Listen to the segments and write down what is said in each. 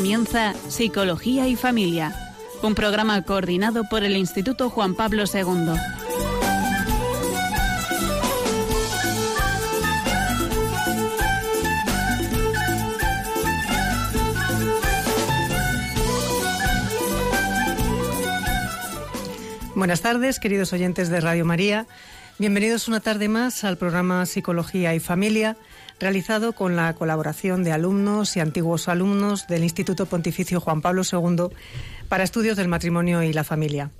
comienza Psicología y Familia, un programa coordinado por el Instituto Juan Pablo II. Buenas tardes, queridos oyentes de Radio María. Bienvenidos una tarde más al programa Psicología y Familia, realizado con la colaboración de alumnos y antiguos alumnos del Instituto Pontificio Juan Pablo II para estudios del matrimonio y la familia.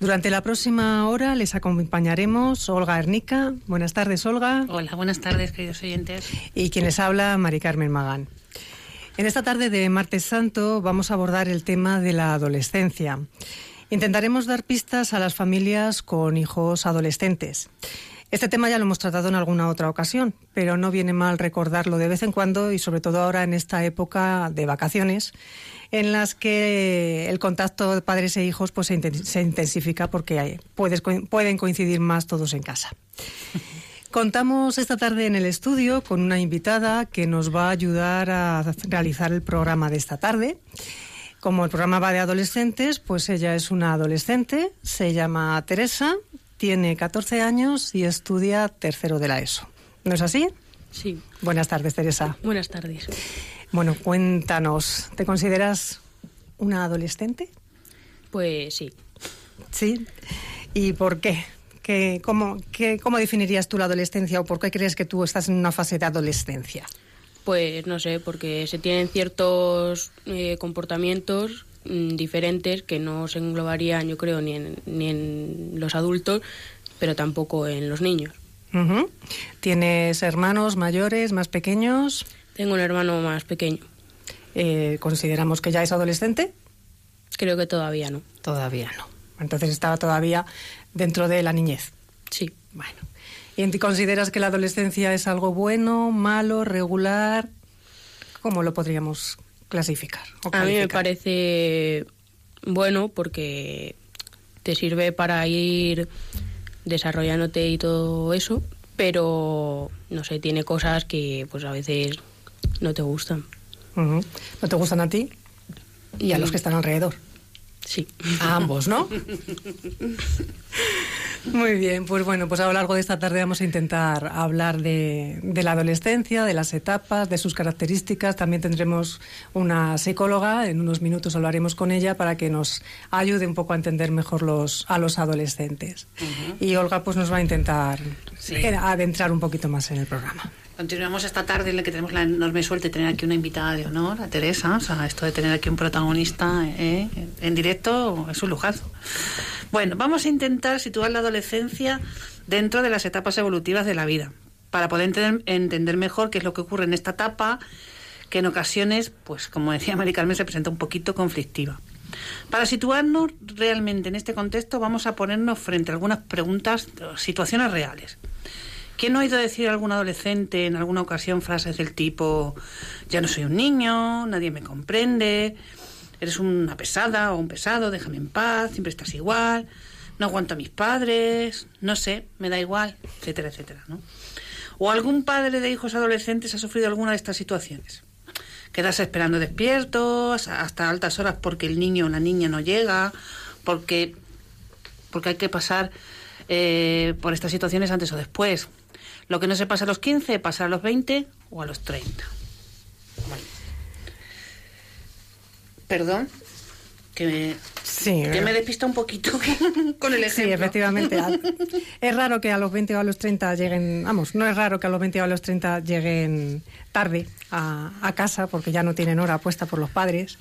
Durante la próxima hora les acompañaremos Olga Ernica. Buenas tardes, Olga. Hola, buenas tardes, queridos oyentes. Y quien les habla, Mari Carmen Magán. En esta tarde de Martes Santo vamos a abordar el tema de la adolescencia. Intentaremos dar pistas a las familias con hijos adolescentes. Este tema ya lo hemos tratado en alguna otra ocasión, pero no viene mal recordarlo de vez en cuando y sobre todo ahora en esta época de vacaciones en las que el contacto de padres e hijos pues se intensifica porque pueden coincidir más todos en casa. Contamos esta tarde en el estudio con una invitada que nos va a ayudar a realizar el programa de esta tarde. Como el programa va de adolescentes, pues ella es una adolescente, se llama Teresa, tiene 14 años y estudia tercero de la ESO. ¿No es así? Sí. Buenas tardes, Teresa. Buenas tardes. Bueno, cuéntanos, ¿te consideras una adolescente? Pues sí. ¿Sí? ¿Y por qué? ¿Qué, cómo, qué, ¿Cómo definirías tú la adolescencia o por qué crees que tú estás en una fase de adolescencia? Pues no sé, porque se tienen ciertos eh, comportamientos mm, diferentes que no se englobarían, yo creo, ni en, ni en los adultos, pero tampoco en los niños. ¿Tienes hermanos mayores, más pequeños? Tengo un hermano más pequeño. Eh, ¿Consideramos que ya es adolescente? Creo que todavía no. Todavía no. Entonces estaba todavía dentro de la niñez. Sí. Bueno. ¿Y consideras que la adolescencia es algo bueno, malo, regular? ¿Cómo lo podríamos clasificar? A mí me parece bueno porque te sirve para ir desarrollándote y todo eso, pero no sé, tiene cosas que pues a veces no te gustan. ¿No te gustan a ti? Y a los que están alrededor. Sí. A ambos, ¿no? Muy bien, pues bueno, pues a lo largo de esta tarde vamos a intentar hablar de, de, la adolescencia, de las etapas, de sus características. También tendremos una psicóloga, en unos minutos hablaremos con ella para que nos ayude un poco a entender mejor los, a los adolescentes. Y Olga pues nos va a intentar sí. adentrar un poquito más en el programa. Continuamos esta tarde en la que tenemos la enorme suerte de tener aquí una invitada de honor, a Teresa. O sea, esto de tener aquí un protagonista eh, en directo es un lujazo. Bueno, vamos a intentar situar la adolescencia dentro de las etapas evolutivas de la vida, para poder entender, mejor qué es lo que ocurre en esta etapa, que en ocasiones, pues como decía Mari Carmen, se presenta un poquito conflictiva. Para situarnos realmente en este contexto, vamos a ponernos frente a algunas preguntas, situaciones reales. ¿Quién no ha oído decir a algún adolescente en alguna ocasión frases del tipo, ya no soy un niño, nadie me comprende, eres una pesada o un pesado, déjame en paz, siempre estás igual, no aguanto a mis padres, no sé, me da igual, etcétera, etcétera, ¿no? ¿O algún padre de hijos adolescentes ha sufrido alguna de estas situaciones? Quedarse esperando despiertos hasta altas horas porque el niño o la niña no llega, porque, porque hay que pasar eh, por estas situaciones antes o después. Lo que no se pasa a los 15, pasa a los 20 o a los 30. Vale. Perdón, que me, sí, que me despista un poquito con el ejemplo. Sí, efectivamente. es raro que a los 20 o a los 30 lleguen, vamos, no es raro que a los 20 o a los 30 lleguen tarde a, a casa porque ya no tienen hora puesta por los padres,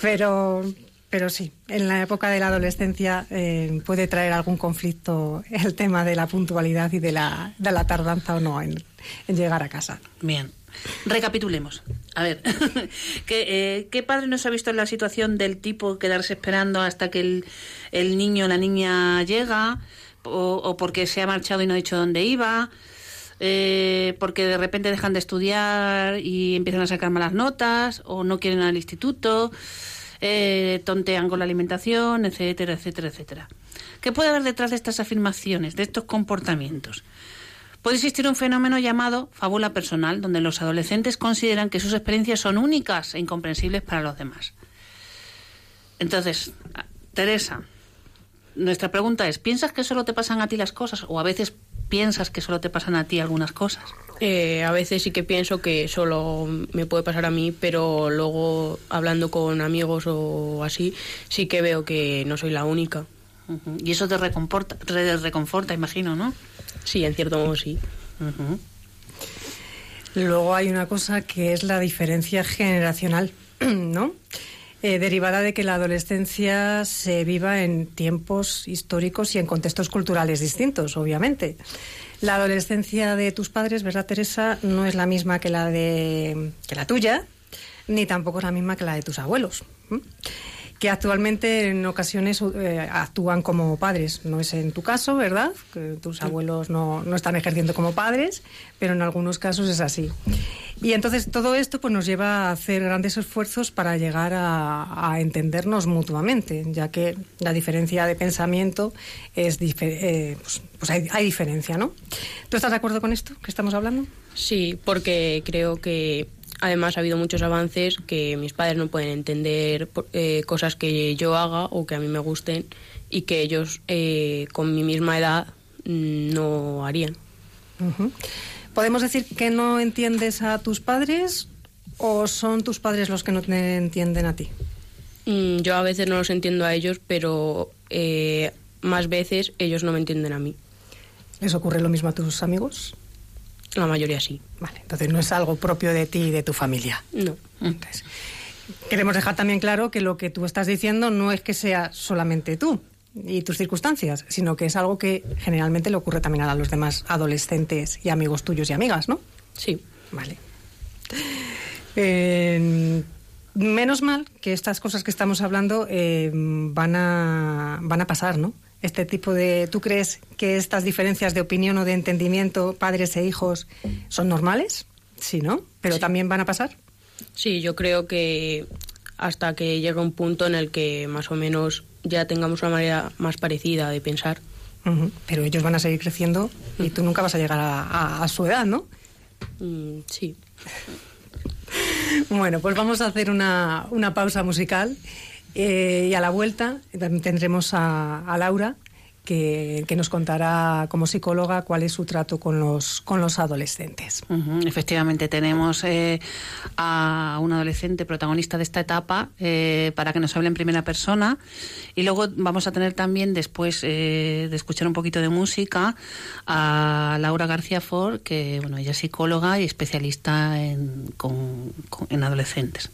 pero pero sí, en la época de la adolescencia eh, puede traer algún conflicto el tema de la puntualidad y de la, tardanza o no en, llegar a casa. Bien. Recapitulemos. A ver, ¿qué, eh, ¿qué padre nos ha visto en la situación del tipo quedarse esperando hasta que el, el niño o la niña llega? O, o, porque se ha marchado y no ha dicho dónde iba? Eh, porque de repente dejan de estudiar y empiezan a sacar malas notas? ¿O no quieren ir al instituto? Eh, tontean con la alimentación, etcétera, etcétera, etcétera. ¿Qué puede haber detrás de estas afirmaciones, de estos comportamientos? Puede existir un fenómeno llamado fábula personal, donde los adolescentes consideran que sus experiencias son únicas e incomprensibles para los demás. Entonces, Teresa, nuestra pregunta es, ¿piensas que solo te pasan a ti las cosas o a veces piensas que solo te pasan a ti algunas cosas? Eh, a veces sí que pienso que solo me puede pasar a mí, pero luego hablando con amigos o así, sí que veo que no soy la única. Y eso te reconforta, te reconforta, imagino, ¿no? Sí, en cierto modo sí. Luego hay una cosa que es la diferencia generacional, ¿no? Eh, derivada de que la adolescencia se viva en tiempos históricos y en contextos culturales distintos, obviamente. La adolescencia de tus padres, ¿verdad, Teresa? No es la misma que la de que la tuya, ni tampoco es la misma que la de tus abuelos. Que actualmente en ocasiones eh, actúan como padres. No es en tu caso, ¿verdad? Que tus abuelos no, no están ejerciendo como padres, pero en algunos casos es así. Y entonces todo esto pues, nos lleva a hacer grandes esfuerzos para llegar a, a entendernos mutuamente, ya que la diferencia de pensamiento es eh, pues, pues hay, hay diferencia, ¿no? ¿Tú estás de acuerdo con esto que estamos hablando? Sí, porque creo que además ha habido muchos avances que mis padres no pueden entender eh, cosas que yo haga o que a mí me gusten y que ellos eh, con mi misma edad mm, no harían. ¿Podemos decir que no entiendes a tus padres o son tus padres los que no te entienden a ti? Mm, yo a veces no los entiendo a ellos, pero eh, más veces ellos no me entienden a mí. ¿Les ocurre lo mismo a tus amigos? La mayoría sí. Vale, entonces no es algo propio de ti y de tu familia. No. Entonces, queremos dejar también claro que lo que tú estás diciendo no es que sea solamente tú y tus circunstancias, sino que es algo que generalmente le ocurre también a los demás adolescentes y amigos tuyos y amigas, ¿no? Sí. Vale. Eh, menos mal que estas cosas que estamos hablando eh, van, a, van a pasar, ¿no? Este tipo de... ¿Tú crees que estas diferencias de opinión o de entendimiento, padres e hijos, son normales? Sí, ¿no? Pero Sí. también van a pasar. Sí, yo creo que hasta que llegue un punto en el que más o menos ya tengamos una manera más parecida de pensar. Pero ellos van a seguir creciendo y tú nunca vas a llegar a, a- a su edad, ¿no? Mm, sí. Bueno, pues vamos a hacer una, una pausa musical eh, y a la vuelta tendremos a, Laura que, nos contará como psicóloga cuál es su trato con los, con los adolescentes. Ujú, Efectivamente, tenemos eh, a un adolescente protagonista de esta etapa eh, para que nos hable en primera persona y luego vamos a tener también, después eh, de escuchar un poquito de música, a Laura García Ford, que bueno, ella es psicóloga y especialista en, con- en adolescentes.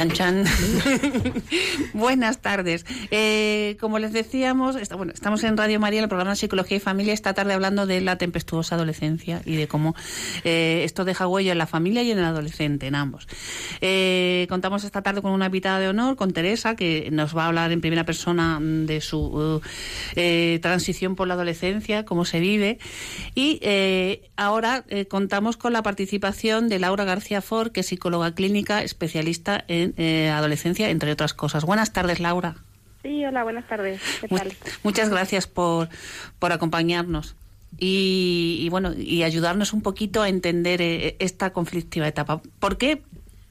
Chan chan. Buenas tardes. Eh, como les decíamos, bueno, estamos en Radio María, el programa Psicología y Familia, esta tarde hablando de la tempestuosa adolescencia y de cómo eh, esto deja huella en la familia y en el adolescente, en ambos. Eh, contamos esta tarde con una invitada de honor, con Teresa, que nos va a hablar en primera persona de su transición por la adolescencia, cómo se vive. Y ahora contamos con la participación de Laura García Ford, que es psicóloga clínica, especialista en eh, adolescencia, entre otras cosas. Buenas tardes, Laura. Sí, hola, buenas tardes. ¿Qué tal? Muchas gracias por, por acompañarnos. Y, bueno, y ayudarnos un poquito a entender eh, esta conflictiva etapa. ¿Por qué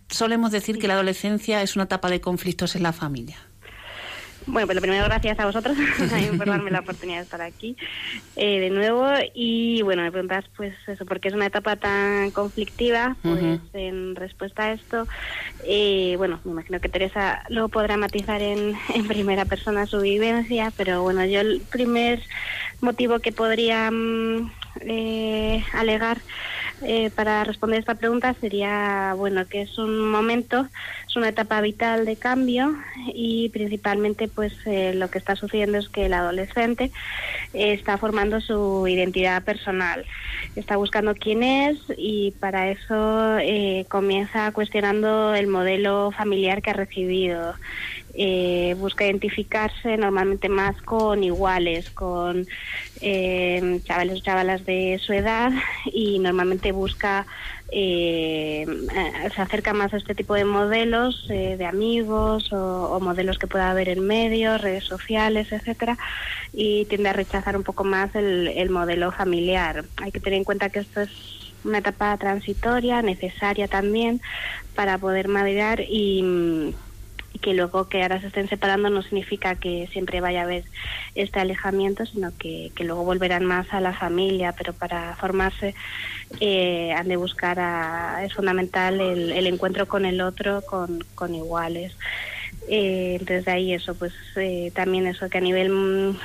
solemos decir que la adolescencia es una etapa de conflictos en la familia? Bueno, pues lo primero, gracias a vosotros por darme la oportunidad de estar aquí eh, de nuevo. Y bueno, me preguntas, pues eso, ¿por qué es una etapa tan conflictiva? Pues en respuesta a esto, eh, bueno, me imagino que Teresa lo podrá matizar en, en primera persona su vivencia, pero bueno, yo el primer motivo que podría mm, eh, alegar eh, para responder esta pregunta sería, bueno, que es un momento, es una etapa vital de cambio y principalmente pues eh, lo que está sucediendo es que el adolescente está formando su identidad personal, está buscando quién es y para eso eh, comienza cuestionando el modelo familiar que ha recibido. Eh, busca identificarse normalmente más con iguales, con eh, chavales o chavalas de su edad y normalmente busca, eh, se acerca más a este tipo de modelos de amigos o, modelos que pueda haber en medios, redes sociales, etcétera, y tiende a rechazar un poco más el, el modelo familiar. Hay que tener en cuenta que esto es una etapa transitoria, necesaria también para poder madurar y y que luego que ahora se estén separando no significa que siempre vaya a haber este alejamiento, sino que, que luego volverán más a la familia, pero para formarse eh, han de buscar, a, es fundamental el, el, encuentro con el otro, con, con iguales. Eh, entonces de ahí eso, pues eh, también eso, que a nivel mm,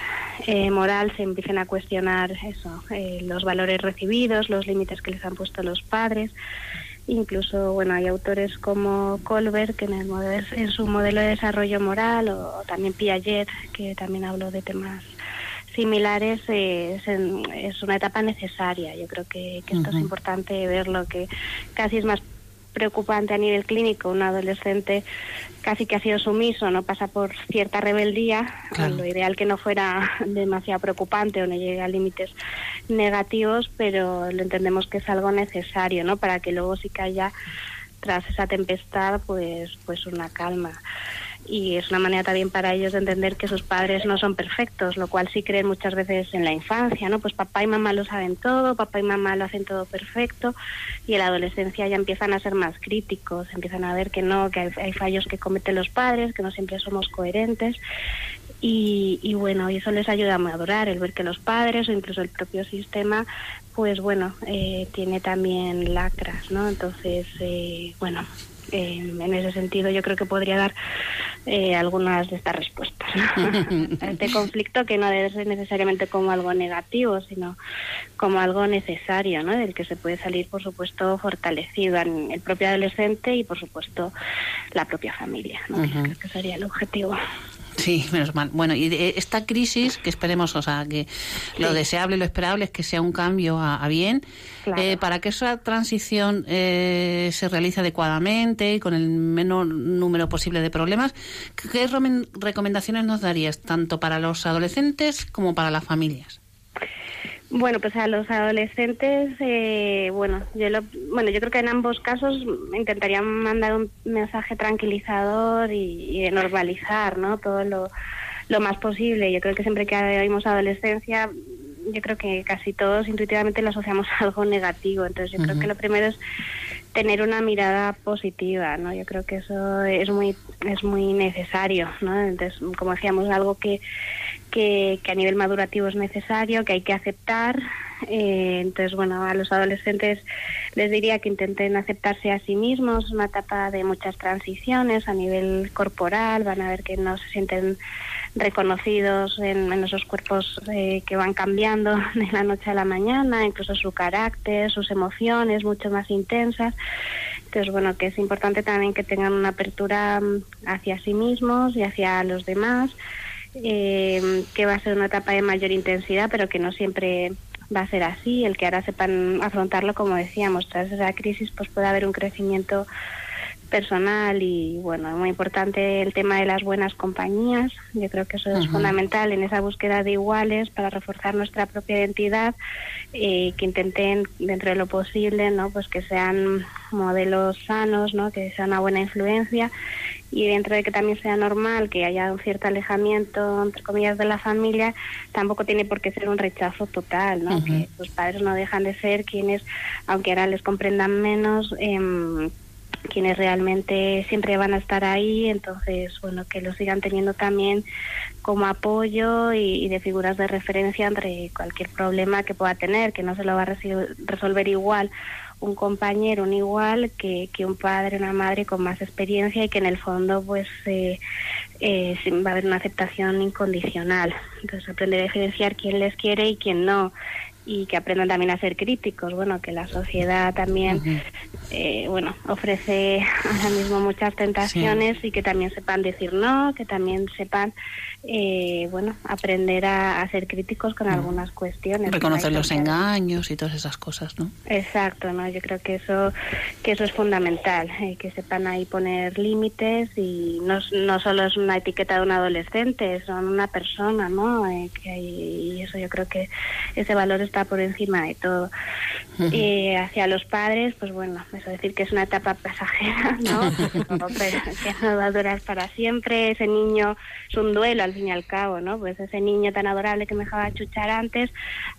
eh, moral se empiecen a cuestionar eso, eh, los valores recibidos, los límites que les han puesto los padres, Incluso, bueno, hay autores como Colbert, que en, el modelo, en su modelo de desarrollo moral, o, también Piaget, que también habló de temas similares, eh, es, una etapa necesaria. Yo creo que, esto es importante verlo, que casi es más preocupante a nivel clínico. Un adolescente casi que ha sido sumiso, no pasa por cierta rebeldía, lo ideal que no fuera demasiado preocupante o no llegue a límites negativos, pero lo entendemos que es algo necesario, ¿no? Para que luego sí que haya tras esa tempestad, pues, pues una calma y es una manera también para ellos de entender que sus padres no son perfectos, lo cual sí creen muchas veces en la infancia, ¿no? Pues papá y mamá lo saben todo, papá y mamá lo hacen todo perfecto y en la adolescencia ya empiezan a ser más críticos, empiezan a ver que no, que hay, fallos que cometen los padres, que no siempre somos coherentes y, y bueno, y eso les ayuda a madurar, el ver que los padres o incluso el propio sistema pues bueno, eh, tiene también lacras, ¿no? Entonces, eh, bueno, en ese sentido yo creo que podría dar eh, algunas de estas respuestas. este conflicto que no debe ser necesariamente como algo negativo, sino como algo necesario, ¿no? del que se puede salir, por supuesto, fortalecido en el propio adolescente y, por supuesto, la propia familia, ¿no? creo que sería el objetivo. Sí, menos mal. Bueno, y esta crisis, que esperemos, o sea, que lo deseable, lo esperable es que sea un cambio a, bien, eh, para que esa transición eh, se realice adecuadamente y con el menor número posible de problemas, ¿qué recomendaciones nos darías tanto para los adolescentes como para las familias? Bueno, pues a los adolescentes, eh, bueno, yo lo, bueno, yo creo que en ambos casos intentaría mandar un mensaje tranquilizador y, de normalizar, ¿no? Todo lo, lo más posible. Yo creo que siempre que oímos adolescencia, yo creo que casi todos intuitivamente lo asociamos a algo negativo. Entonces, yo creo que lo primero es tener una mirada positiva, ¿no? Yo creo que eso es muy es muy necesario, ¿no? Entonces, como decíamos, algo que que, a nivel madurativo es necesario, que hay que aceptar. Eh, entonces, bueno, a los adolescentes les diría que intenten aceptarse a sí mismos, una etapa de muchas transiciones a nivel corporal, van a ver que no se sienten reconocidos en, esos cuerpos eh, que van cambiando de la noche a la mañana, incluso su carácter, sus emociones mucho más intensas. Entonces, bueno, que es importante también que tengan una apertura mm, hacia sí mismos y hacia los demás, eh, que va a ser una etapa de mayor intensidad, pero que no siempre va a ser así. El que ahora sepan afrontarlo, como decíamos, tras esa crisis, pues puede haber un crecimiento personal y bueno, muy importante el tema de las buenas compañías. Yo creo que eso es fundamental en esa búsqueda de iguales para reforzar nuestra propia identidad, eh, que intenten dentro de lo posible, ¿no? Pues que sean modelos sanos, ¿no? Que sea una buena influencia y dentro de que también sea normal que haya un cierto alejamiento entre comillas de la familia, tampoco tiene por qué ser un rechazo total, ¿no? Que los padres no dejan de ser quienes, aunque ahora les comprendan menos, eh, quienes realmente siempre van a estar ahí, entonces, bueno, que lo sigan teniendo también como apoyo y, de figuras de referencia entre cualquier problema que pueda tener, que no se lo va a resolver igual un compañero, un igual, que, que un padre, una madre con más experiencia y que en el fondo, pues, eh, eh, va a haber una aceptación incondicional. Entonces, aprender a diferenciar quién les quiere y quién no y que aprendan también a ser críticos. Bueno, que la sociedad también, eh, bueno, ofrece ahora mismo muchas tentaciones y que también sepan decir no, que también sepan eh, bueno, aprender a, ser críticos con algunas cuestiones. Reconocer los engaños y todas esas cosas, ¿no? Exacto, ¿no? Yo creo que eso que eso es fundamental, eh, que sepan ahí poner límites y no, no solo es una etiqueta de un adolescente, son una persona, ¿no? Eh, que y eso yo creo que ese valor está por encima de todo. Y hacia los padres, pues bueno, eso decir que es una etapa pasajera, ¿no? que no va a durar para siempre, ese niño es un duelo al fin y al cabo, ¿no? Pues ese niño tan adorable que me dejaba chuchar antes,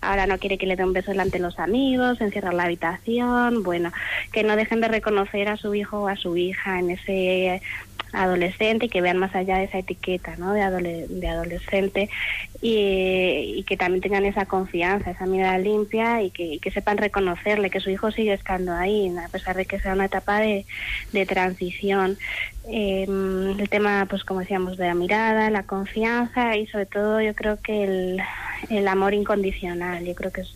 ahora no quiere que le dé un beso delante de los amigos, encierra la habitación, bueno, que no dejen de reconocer a su hijo o a su hija en ese adolescente y que vean más allá de esa etiqueta ¿no? de, de adolescente y, que también tengan esa confianza, esa mirada limpia y que, sepan reconocerle que su hijo sigue estando ahí, a pesar de que sea una etapa de, de transición. Em, el tema, pues como decíamos, de la mirada, la confianza y sobre todo yo creo que el, el amor incondicional. Yo creo que es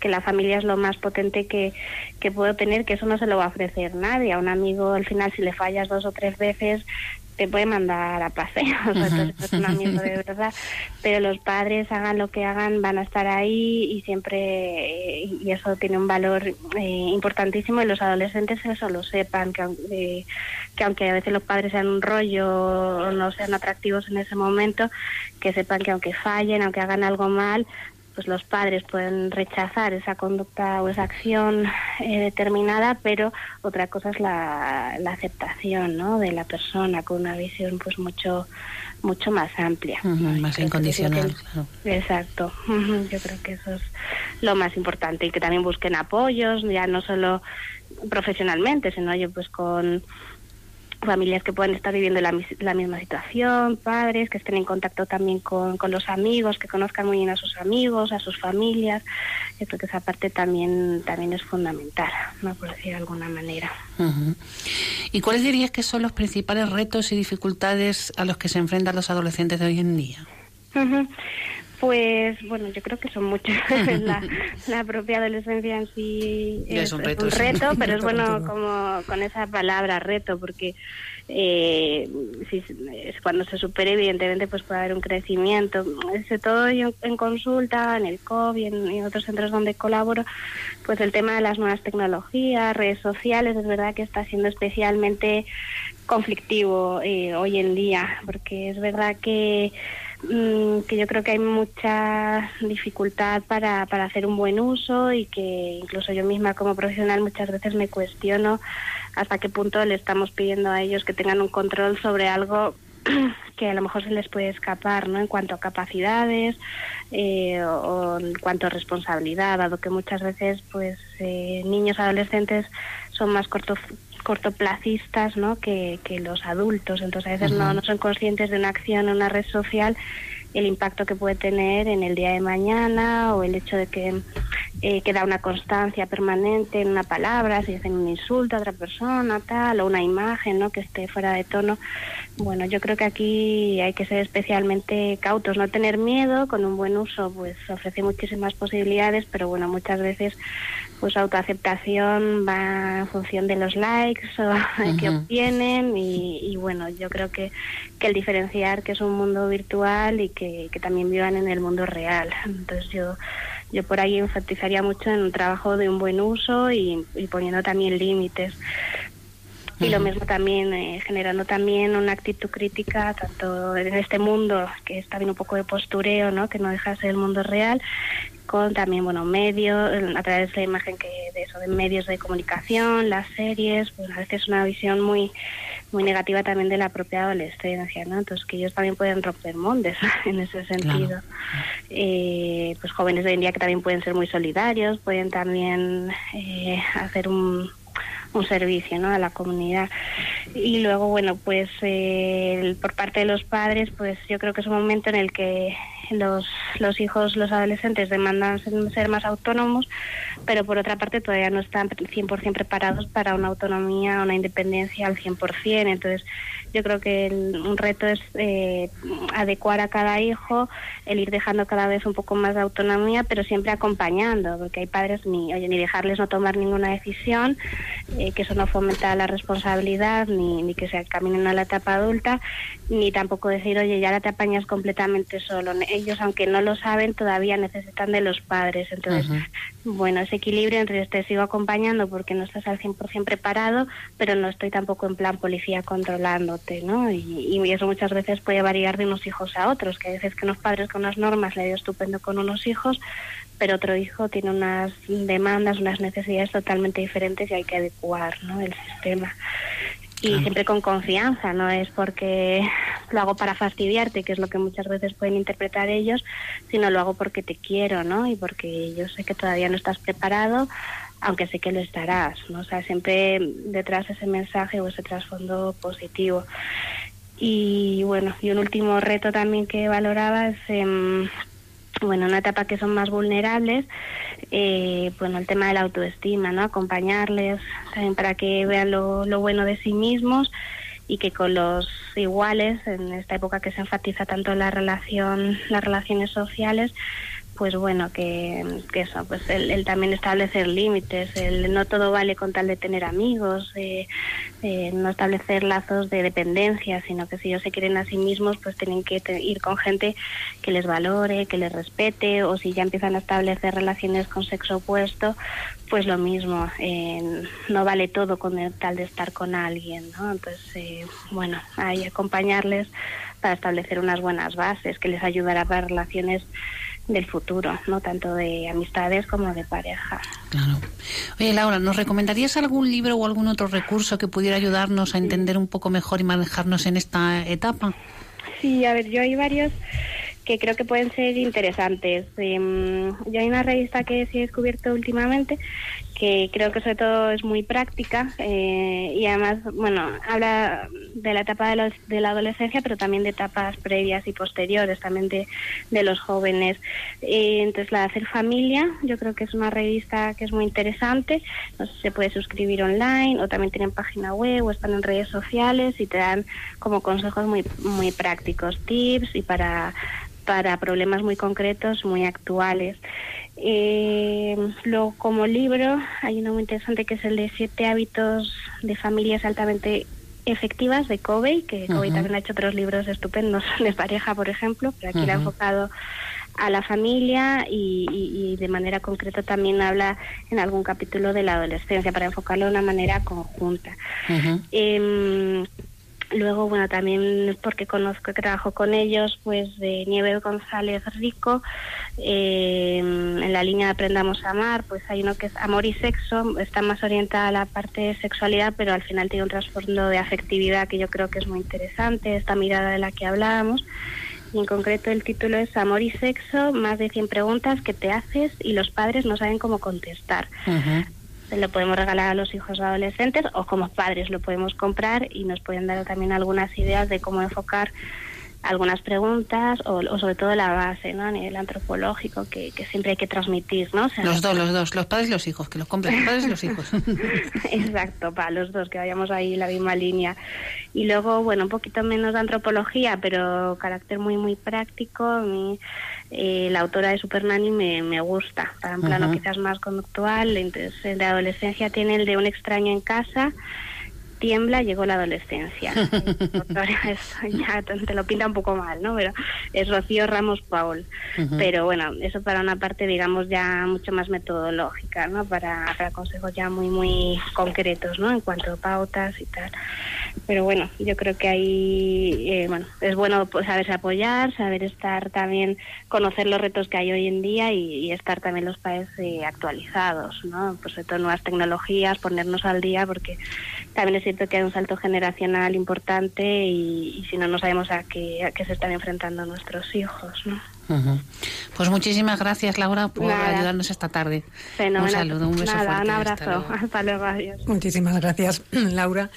que la familia es lo más potente que, que puedo tener, que eso no se lo va a ofrecer nadie. A un amigo, al final, si le fallas dos o tres veces, te puede mandar a paseo, un amigo de verdad, pero los padres hagan lo que hagan, van a estar ahí y siempre, y eso tiene un valor eh, importantísimo y los adolescentes eso lo sepan, que, eh, que aunque a veces los padres sean un rollo o no sean atractivos en ese momento, que sepan que aunque fallen, aunque hagan algo mal, pues los padres pueden rechazar esa conducta o esa acción eh, determinada, pero otra cosa es la, aceptación ¿no? de la persona con una visión pues mucho mucho más amplia. más incondicional. Exacto. Yo creo que eso es lo más importante y que también busquen apoyos, ya no solo profesionalmente, sino yo pues con familias que pueden estar viviendo la, la, misma situación, padres que estén en contacto también con, con, los amigos, que conozcan muy bien a sus amigos, a sus familias. Yo creo que esa parte también, también es fundamental, ¿no? por decir de alguna manera. ¿Y cuáles dirías que son los principales retos y dificultades a los que se enfrentan los adolescentes de hoy en día? Pues bueno, yo creo que son muchos. la, la propia adolescencia en sí es, un reto, pero es bueno como con esa palabra reto, porque eh, si, cuando se supere evidentemente pues puede haber un crecimiento. Sobre todo yo en consulta, en el COB y en, otros centros donde colaboro, pues el tema de las nuevas tecnologías, redes sociales, es verdad que está siendo especialmente conflictivo eh, hoy en día, porque es verdad que Mm, que yo creo que hay mucha dificultad para, para hacer un buen uso y que incluso yo misma como profesional muchas veces me cuestiono hasta qué punto le estamos pidiendo a ellos que tengan un control sobre algo que a lo mejor se les puede escapar, ¿no? En cuanto a capacidades eh, o, en cuanto a responsabilidad, dado que muchas veces, pues, eh, niños adolescentes son más cortos cortoplacistas ¿no? que, que los adultos. Entonces a veces no, no son conscientes de una acción en una red social el impacto que puede tener en el día de mañana o el hecho de que eh, queda una constancia permanente en una palabra, si dicen un insulto a otra persona, tal, o una imagen, ¿no? Que esté fuera de tono. Bueno, yo creo que aquí hay que ser especialmente cautos, no tener miedo, con un buen uso, pues ofrece muchísimas posibilidades, pero bueno, muchas veces pues autoaceptación va en función de los likes o, que obtienen y, bueno, yo creo que, que el diferenciar que es un mundo virtual y que, que también vivan en el mundo real. Entonces yo yo por ahí enfatizaría mucho en un trabajo de un buen uso y, poniendo también límites. Y lo mismo también, eh, generando también una actitud crítica, tanto en este mundo, que es también un poco de postureo, ¿no? que no deja de ser el mundo real, con también, bueno, medios, a través de la imagen que de eso, de medios de comunicación, las series, pues a veces una visión muy muy negativa también de la propia adolescencia, ¿no? Entonces que ellos también pueden romper moldes en ese sentido. Eh, pues jóvenes de hoy en día que también pueden ser muy solidarios, pueden también eh, hacer un, un servicio ¿no? a la comunidad. Y luego, bueno, pues eh, por parte de los padres, pues yo creo que es un momento en el que los, los hijos, los adolescentes demandan ser más autónomos, pero por otra parte todavía no están 100% preparados para una autonomía, una independencia al 100%. Entonces, yo creo que un reto es eh, adecuar a cada hijo, el ir dejando cada vez un poco más de autonomía, pero siempre acompañando, porque hay padres ni, oye, ni dejarles no tomar ninguna decisión, eh, que eso no fomenta la responsabilidad, ni, ni que se caminen a la etapa adulta, ni tampoco decir, oye, ya la te apañas completamente solo. Ellos, aunque no lo saben, todavía necesitan de los padres. Entonces, bueno, ese equilibrio entre te sigo acompañando porque no estás al 100% preparado, pero no estoy tampoco en plan policía ¿no? Y, y, eso muchas veces puede variar de unos hijos a otros, que a veces que unos padres con unas normas le dio estupendo con unos hijos, pero otro hijo tiene unas demandas, unas necesidades totalmente diferentes y hay que adecuar, ¿no? El sistema y siempre con confianza, no es porque lo hago para fastidiarte, que es lo que muchas veces pueden interpretar ellos, sino lo hago porque te quiero, ¿no? Y porque yo sé que todavía no estás preparado, aunque sé que lo estarás, ¿no? O sea, siempre detrás de ese mensaje o ese trasfondo positivo. Y bueno, y un último reto también que valoraba es em, bueno, una etapa que son más vulnerables, eh, bueno, el tema de la autoestima, ¿no? Acompañarles también para que vean lo, lo bueno de sí mismos y que con los iguales, en esta época que se enfatiza tanto la relación, las relaciones sociales, pues bueno, que, eso, pues el, también establecer límites, el no todo vale con tal de tener amigos, eh, eh, no establecer lazos de dependencia, sino que si ellos se quieren a sí mismos, pues tienen que ir con gente que les valore, que les respete, o si ya empiezan a establecer relaciones con sexo opuesto, pues lo mismo, eh, no vale todo con tal de estar con alguien, ¿no? Entonces, bueno, hay acompañarles para establecer unas buenas bases que les ayudará para relaciones del futuro, no tanto de amistades como de pareja. Claro. Oye, Laura, ¿nos recomendarías algún libro o algún otro recurso que pudiera ayudarnos a entender un poco mejor y manejarnos en esta etapa? Sí, a ver, yo hay varios que creo que pueden ser interesantes. Eh, yo hay una revista que sí he descubierto últimamente que creo que sobre todo es muy práctica eh, y además, bueno, habla de la etapa de, los, de, la adolescencia, pero también de etapas previas y posteriores, también de, de los jóvenes. Eh, entonces, la de Hacer Familia, yo creo que es una revista que es muy interesante. No sé, se puede suscribir online o también tienen página web o están en redes sociales y te dan como consejos muy, muy prácticos, tips y para, para problemas muy concretos, muy actuales. Eh, luego, como libro, hay uno muy interesante que es el de Siete hábitos de familias altamente efectivas de Covey, que Covey también ha hecho otros libros estupendos de pareja, por ejemplo, pero aquí le ha enfocado a la familia y, de manera concreta también habla en algún capítulo de la adolescencia para enfocarlo de una manera conjunta. Luego, bueno, también porque conozco que trabajo con ellos, pues de Nieves González Rico, eh, en la línea Aprendamos a Amar, pues hay uno que es Amor y Sexo, está más orientada a la parte de sexualidad, pero al final tiene un trasfondo de afectividad que yo creo que es muy interesante, esta mirada de la que hablábamos. Y en concreto el título es Amor y Sexo, más de 100 preguntas que te haces y los padres no saben cómo contestar lo podemos regalar a los hijos adolescentes o como padres lo podemos comprar y nos pueden dar también algunas ideas de cómo enfocar algunas preguntas o, sobre todo la base, ¿no? A nivel antropológico que, siempre hay que transmitir, ¿no? los dos, los dos, los padres y los hijos, que los compren los padres y los hijos. Exacto, para los dos, que vayamos ahí en la misma línea. Y luego, bueno, un poquito menos de antropología, pero carácter muy, muy práctico. Eh, la autora de Super Nanny me, me gusta, para un plano quizás más conductual. Entonces, de adolescencia tiene el de un extraño en casa tiembla, llegó la adolescencia. ya te lo pinta un poco mal, ¿no? Pero es Rocío Ramos Paul. Pero bueno, eso para una parte, digamos, ya mucho más metodológica, ¿no? Para, para consejos ya muy, muy concretos, ¿no? En cuanto a pautas y tal. Pero bueno, yo creo que ahí, eh, bueno, es bueno pues, saberse apoyar, saber estar también, conocer los retos que hay hoy en día y, estar también los países eh, actualizados, ¿no? Pues sobre todo nuevas tecnologías, ponernos al día, porque también es cierto que hay un salto generacional importante y, si no, no sabemos a qué, a qué se están enfrentando nuestros hijos, ¿no? Pues muchísimas gracias, Laura, por ayudarnos esta tarde. Un saludo, un beso fuerte. Un abrazo. Hasta, luego, adiós. Muchísimas gracias, Laura.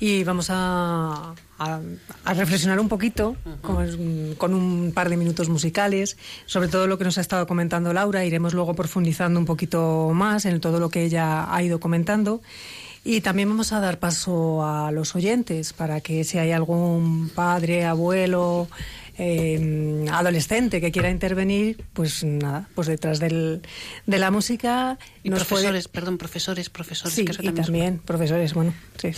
Y vamos a, a, reflexionar un poquito con, con, un par de minutos musicales sobre todo lo que nos ha estado comentando Laura. Iremos luego profundizando un poquito más en todo lo que ella ha ido comentando. Y también vamos a dar paso a los oyentes para que si hay algún padre, abuelo, eh, adolescente que quiera intervenir, pues nada, pues detrás del, de la música. Y profesores, perdón, profesores, profesores. Sí, y también, profesores, bueno, sí,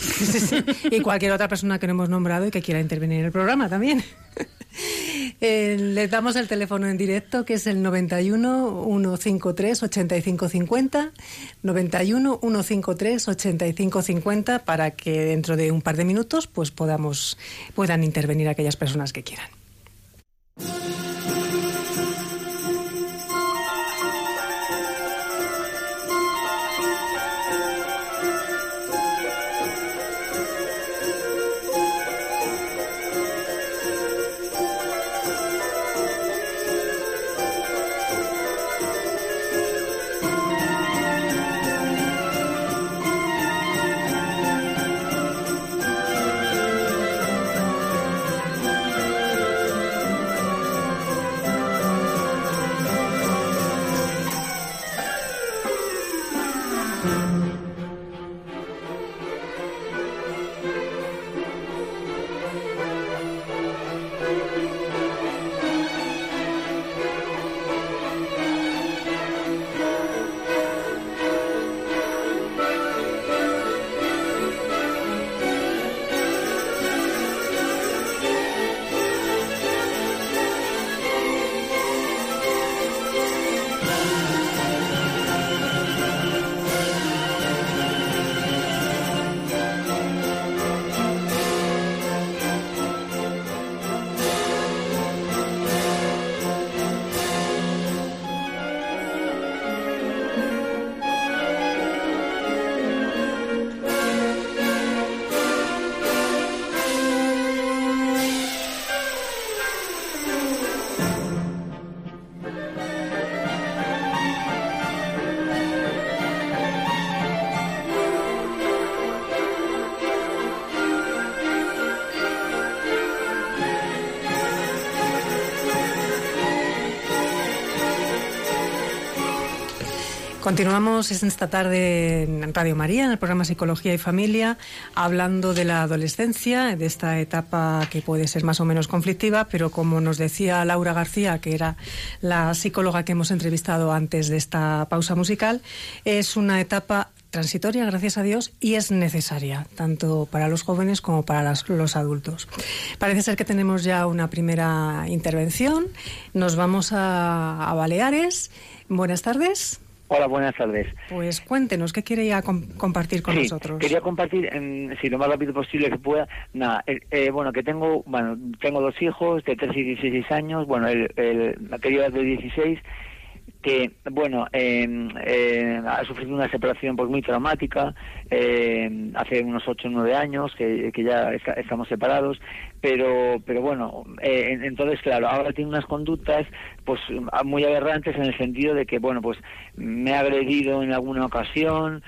y cualquier otra persona que no hemos nombrado y que quiera intervenir en el programa también. Eh, les damos el teléfono en directo que es el 91 153 8550 91 153 8550 para que dentro de un par de minutos pues podamos puedan intervenir aquellas personas que quieran. Música Continuamos esta tarde en Radio María, en el programa Psicología y Familia, hablando de la adolescencia, de esta etapa que puede ser más o menos conflictiva, pero como nos decía Laura García, que era la psicóloga que hemos entrevistado antes de esta pausa musical, es una etapa transitoria, gracias a Dios, y es necesaria, tanto para los jóvenes como para los adultos. Parece ser que tenemos ya una primera intervención. Nos vamos a Baleares. Buenas tardes. Hola, buenas tardes. Pues cuéntenos, ¿qué quiere ya compartir con nosotros? Quería compartir, si lo más rápido posible que pueda, nada, eh, bueno, que tengo, bueno, tengo dos hijos de 13 y 16 años, bueno, el, el, la querida de 16, que, bueno, eh, ha sufrido una separación pues muy traumática eh, hace unos 8 o 9 años que, ya estamos separados, pero, pero bueno, eh, entonces, claro, ahora tiene unas conductas pues muy aberrantes en el sentido de que, bueno, pues me ha agredido en alguna ocasión,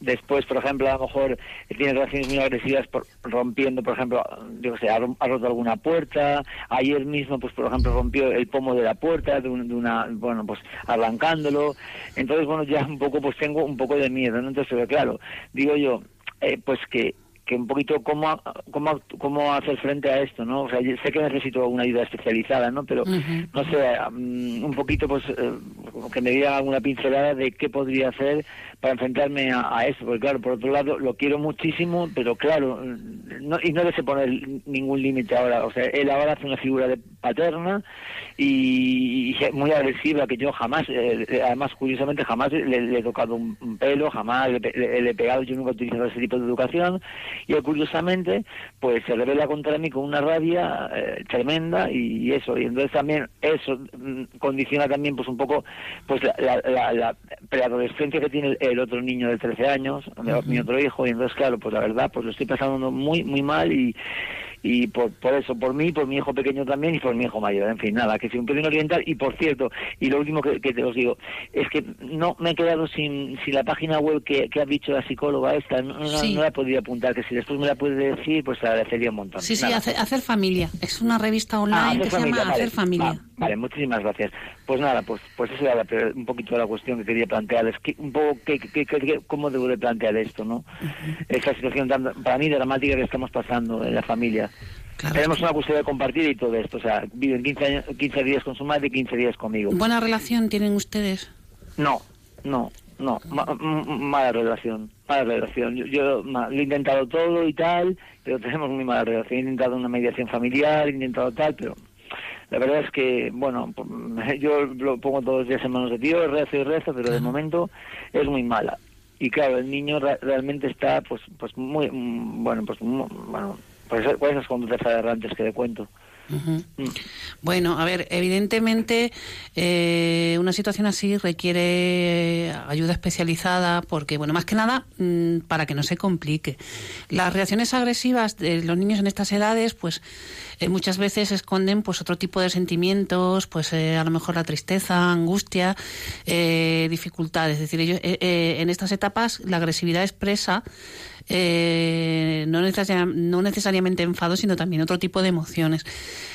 después, por ejemplo, a lo mejor tiene relaciones muy agresivas rompiendo, por ejemplo, yo sé, ha, roto alguna puerta, ayer mismo, pues por ejemplo, rompió el pomo de la puerta, de, una, bueno, pues arrancándolo, entonces, bueno, ya un poco, pues tengo un poco de miedo, ¿no? Entonces, claro, digo yo, eh, pues que que un poquito cómo, cómo, cómo hacer frente a esto, ¿no? O sea, sé que necesito una ayuda especializada, ¿no? Pero, no sé, mm, un poquito, pues, eh, que me diera alguna pincelada de qué podría hacer para enfrentarme a, eso, porque claro, por otro lado, lo quiero muchísimo, pero claro, no, y no le sé poner ningún límite ahora, o sea, él ahora hace una figura de paterna y, muy agresiva, que yo jamás, eh, además, curiosamente, jamás le, he tocado un, pelo, jamás le, he pegado, yo nunca he utilizado ese tipo de educación, y él, curiosamente, pues se revela contra mí con una rabia eh, tremenda y eso, y entonces también eso mm, condiciona también pues un poco pues la, la, la preadolescencia que tiene el, otro niño de 13 años, mi otro hijo, y entonces claro, pues la verdad, pues lo estoy pasando muy, muy mal y y por, por eso, por mí, por mi hijo pequeño también y por mi hijo mayor. En fin, nada, que si un pelín oriental. Y por cierto, y lo último que, te os digo, es que no me he quedado sin, sin la página web que, que ha dicho la psicóloga esta, no, la he podido apuntar, que si después me la puede decir, pues agradecería un montón. Sí, sí, hacer, Familia. Es una revista online ah, que se llama Hacer Familia. vale, muchísimas gracias. Pues nada, pues pues eso era un poquito la cuestión que quería plantear, es que un poco que, que, cómo debo de plantear esto, ¿no? Esta situación tan, para mí dramática que estamos pasando en la familia. Tenemos una custodia compartida y todo esto. O sea, viven 15, 15 días con su madre y 15 días conmigo. ¿Buena relación tienen ustedes? No, no, no. mala relación. Mala relación. Yo, lo he intentado todo y tal, pero tenemos muy mala relación. He intentado una mediación familiar, he intentado tal, pero la verdad es que, bueno, yo lo pongo todos los días en manos de Dios, rezo y rezo, pero de momento es muy mala. Y claro, el niño realmente está, pues, pues muy, bueno, pues, bueno, pues, pues esas conductas aberrantes que le cuento. Mm. Bueno, a ver, evidentemente eh, una situación así requiere ayuda especializada porque, bueno, más que nada mm, para que no se complique. Las reacciones agresivas de los niños en estas edades, pues eh, muchas veces esconden pues otro tipo de sentimientos, pues eh, a lo mejor la tristeza, angustia, dificultades. Es decir, ellos, en estas etapas la agresividad expresa eh, no, no, necesariamente enfado, sino también otro tipo de emociones.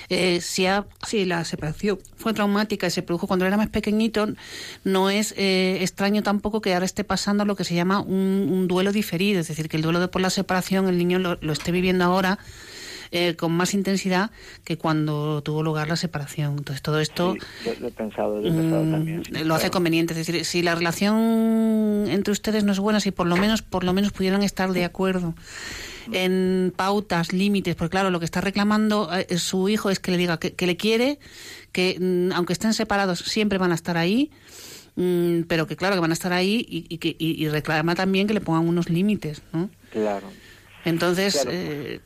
Eh, si, si, la separación fue traumática y se produjo cuando era más pequeñito, no es eh, extraño tampoco que ahora esté pasando lo que se llama un, duelo diferido, es decir, que el duelo por la separación el niño lo esté viviendo ahora eh, con más intensidad que cuando tuvo lugar la separación. Entonces todo esto lo, he pensado, lo, he pensado mm, también, lo hace conveniente. Es decir, si la relación entre ustedes no es buena, si por lo menos, por lo menos pudieran estar de acuerdo en pautas, límites, porque claro, lo que está reclamando eh, su hijo es que le diga que, le quiere, que mm, aunque estén separados siempre van a estar ahí, mm, pero que claro que van a estar ahí y, que y, reclama también que le pongan unos límites, ¿no? Claro. Entonces, Eh,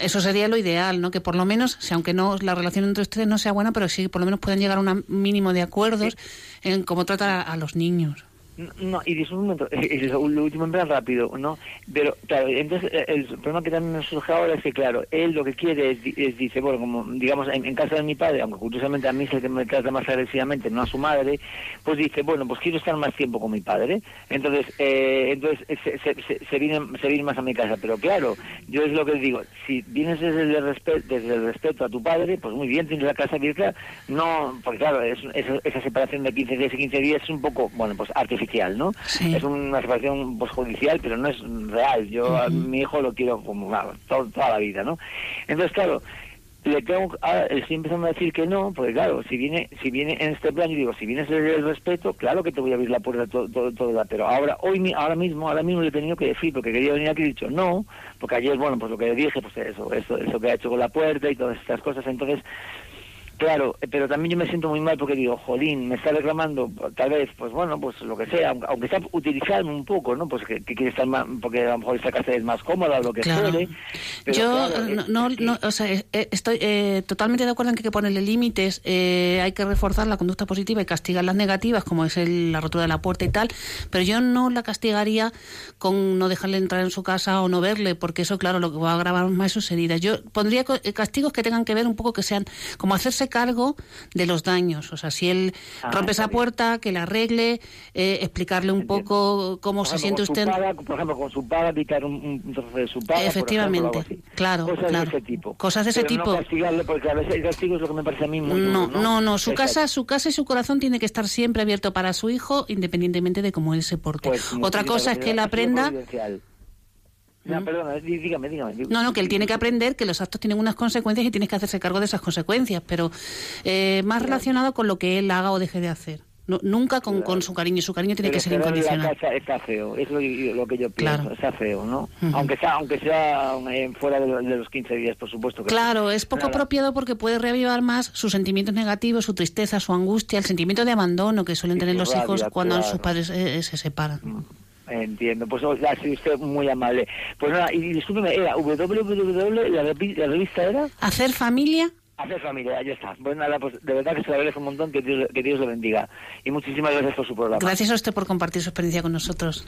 eso sería lo ideal, ¿no? Que por lo menos, si aunque no la relación entre ustedes no sea buena, pero sí por lo menos puedan llegar a un mínimo de acuerdos en cómo tratar a los niños. No, y dice un momento, lo último en plan rápido, ¿no? Pero, claro, entonces eh, el problema que también me surge ahora es que, claro, él lo que quiere es, dice, bueno, como digamos en, casa de mi padre, aunque curiosamente a mí es el que me trata más agresivamente, no a su madre, pues dice, bueno, pues quiero estar más tiempo con mi padre. Entonces, eh, entonces se, se, se, viene, se viene más a mi casa. Pero claro, yo es lo que digo, si vienes desde el, respeto, desde el respeto a tu padre, pues muy bien, tienes la casa abierta, no, porque claro, es, esa separación de 15 días y 15 días es un poco, bueno, pues artificial artificial, Es una separación judicial, pero no es real. Yo a mi hijo lo quiero como toda la vida, ¿no? Entonces, claro, le tengo estoy empezando a decir que no, porque claro, si viene si viene en este plan, y digo, si vienes desde el respeto, claro que te voy a abrir la puerta todo, todo, pero ahora hoy ahora mismo ahora mismo le he tenido que decir, porque quería venir aquí y he dicho no, porque ayer, bueno, pues lo que le dije, pues eso, eso, eso que ha hecho con la puerta y todas estas cosas, entonces Claro, eh, pero también yo me siento muy mal porque digo, jolín, me está reclamando, tal vez, pues bueno, pues lo que sea, aunque sea utilizarme un poco, ¿no? Pues que, quiere estar más, porque a lo mejor esta casa es más cómoda, lo que claro. yo eh, no, no, o sea, eh, estoy totalmente de acuerdo en que hay que ponerle límites, hay que reforzar la conducta positiva y castigar las negativas, como es el, la rotura de la puerta y tal, pero yo no la castigaría con no dejarle entrar en su casa o no verle, porque eso, claro, lo que va a agravar más sus heridas. Yo pondría castigos que tengan que ver un poco que sean como hacerse cargo de los daños. O sea, si él ah, rompe esa puerta, que la arregle, eh, explicarle un poco cómo se siente usted. por ejemplo, con su paga, quitar un, trozo de su paga. Efectivamente, claro. Cosas claro. de ese tipo. Cosas de ese tipo. No castigarle, porque a veces el castigo es lo que me parece a mí muy no, no, no, Su casa, su casa y su corazón tiene que estar siempre abierto para su hijo, independientemente de cómo él se porte. Pues, Otra cosa es que él aprenda. No, perdona, dígame, dígame, No, no, que él tiene que aprender que los actos tienen unas consecuencias y tienes que hacerse cargo de esas consecuencias, pero eh, más relacionado con lo que él haga o deje de hacer. No, nunca con, con, su cariño, y su cariño tiene que ser incondicional. La está feo, es lo, que yo pienso, está feo, ¿no? Aunque sea aunque sea eh, fuera de, los 15 días, por supuesto. Que claro, es poco apropiado porque puede reavivar más sus sentimientos negativos, su tristeza, su angustia, el sentimiento de abandono que suelen tener los hijos cuando sus padres eh, se separan. Entiendo, pues ha sido usted muy amable. Pues nada, y discúlpeme, era www, la, la revista era... Hacer familia. Hacer familia, ahí está. Pues nada, pues de verdad que se lo agradezco un montón, que Dios, que Dios lo bendiga. Y muchísimas gracias por su programa. Gracias a usted por compartir su experiencia con nosotros.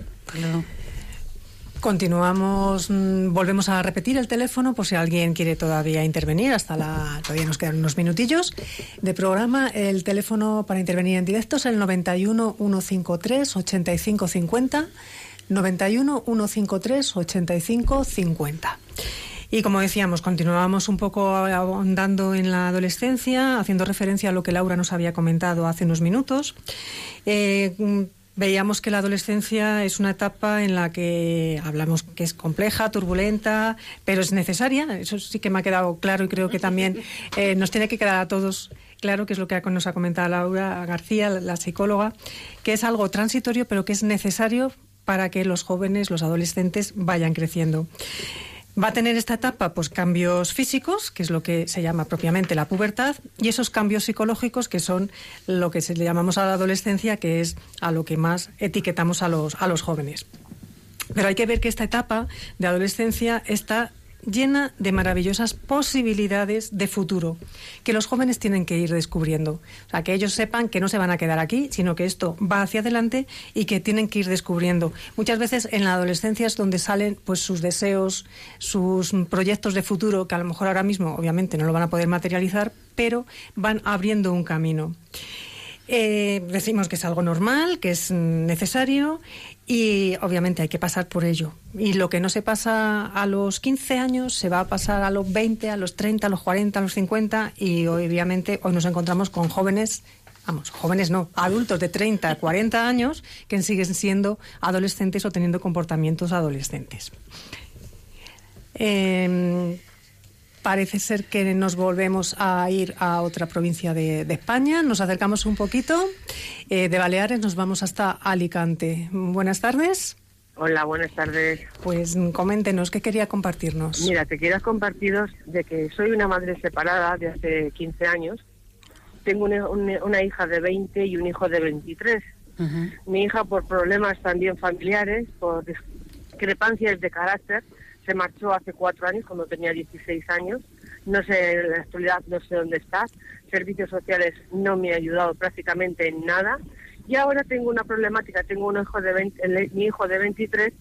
Continuamos, mm, volvemos a repetir el teléfono por si alguien quiere todavía intervenir. Hasta la, todavía nos quedan unos minutillos de programa. El teléfono para intervenir en directo es el 91 153 85 50. 91 153 85 50. Y como decíamos, continuábamos un poco ahondando en la adolescencia, haciendo referencia a lo que Laura nos había comentado hace unos minutos. Eh, Veíamos que la adolescencia es una etapa en la que hablamos que es compleja, turbulenta, pero es necesaria. Eso sí que me ha quedado claro y creo que también eh, nos tiene que quedar a todos claro, que es lo que nos ha comentado Laura García, la psicóloga, que es algo transitorio, pero que es necesario para que los jóvenes, los adolescentes, vayan creciendo. Va a tener esta etapa pues cambios físicos, que es lo que se llama propiamente la pubertad, y esos cambios psicológicos que son lo que se le llamamos a la adolescencia, que es a lo que más etiquetamos a los, a los jóvenes. Pero hay que ver que esta etapa de adolescencia está llena de maravillosas posibilidades de futuro que los jóvenes tienen que ir descubriendo. O sea, que ellos sepan que no se van a quedar aquí, sino que esto va hacia adelante y que tienen que ir descubriendo. Muchas veces en la adolescencia es donde salen pues sus deseos, sus proyectos de futuro que a lo mejor ahora mismo obviamente no lo van a poder materializar, pero van abriendo un camino. Eh, decimos que es algo normal, que es necesario y obviamente hay que pasar por ello. Y lo que no se pasa a los 15 años se va a pasar a los 20, a los 30, a los 40, a los 50 y obviamente hoy nos encontramos con jóvenes, vamos, jóvenes no, adultos de 30, 40 años que siguen siendo adolescentes o teniendo comportamientos adolescentes. Eh, parece ser que nos volvemos a ir a otra provincia de, España. Nos acercamos un poquito. Eh, de Baleares nos vamos hasta Alicante. Buenas tardes. Hola, buenas tardes. Pues coméntenos, ¿qué quería compartirnos? Mira, te quiero compartiros de que soy una madre separada de hace 15 años. Tengo una, hija de 20 y un hijo de 23. Mi hija, por problemas también familiares, por discrepancias de carácter, se marchó hace cuatro años, cuando tenía 16 años. No sé, en la actualidad no sé dónde está. Servicios sociales no me ha ayudado prácticamente en nada. Y ahora tengo una problemática. Tengo un hijo de mi hijo de 23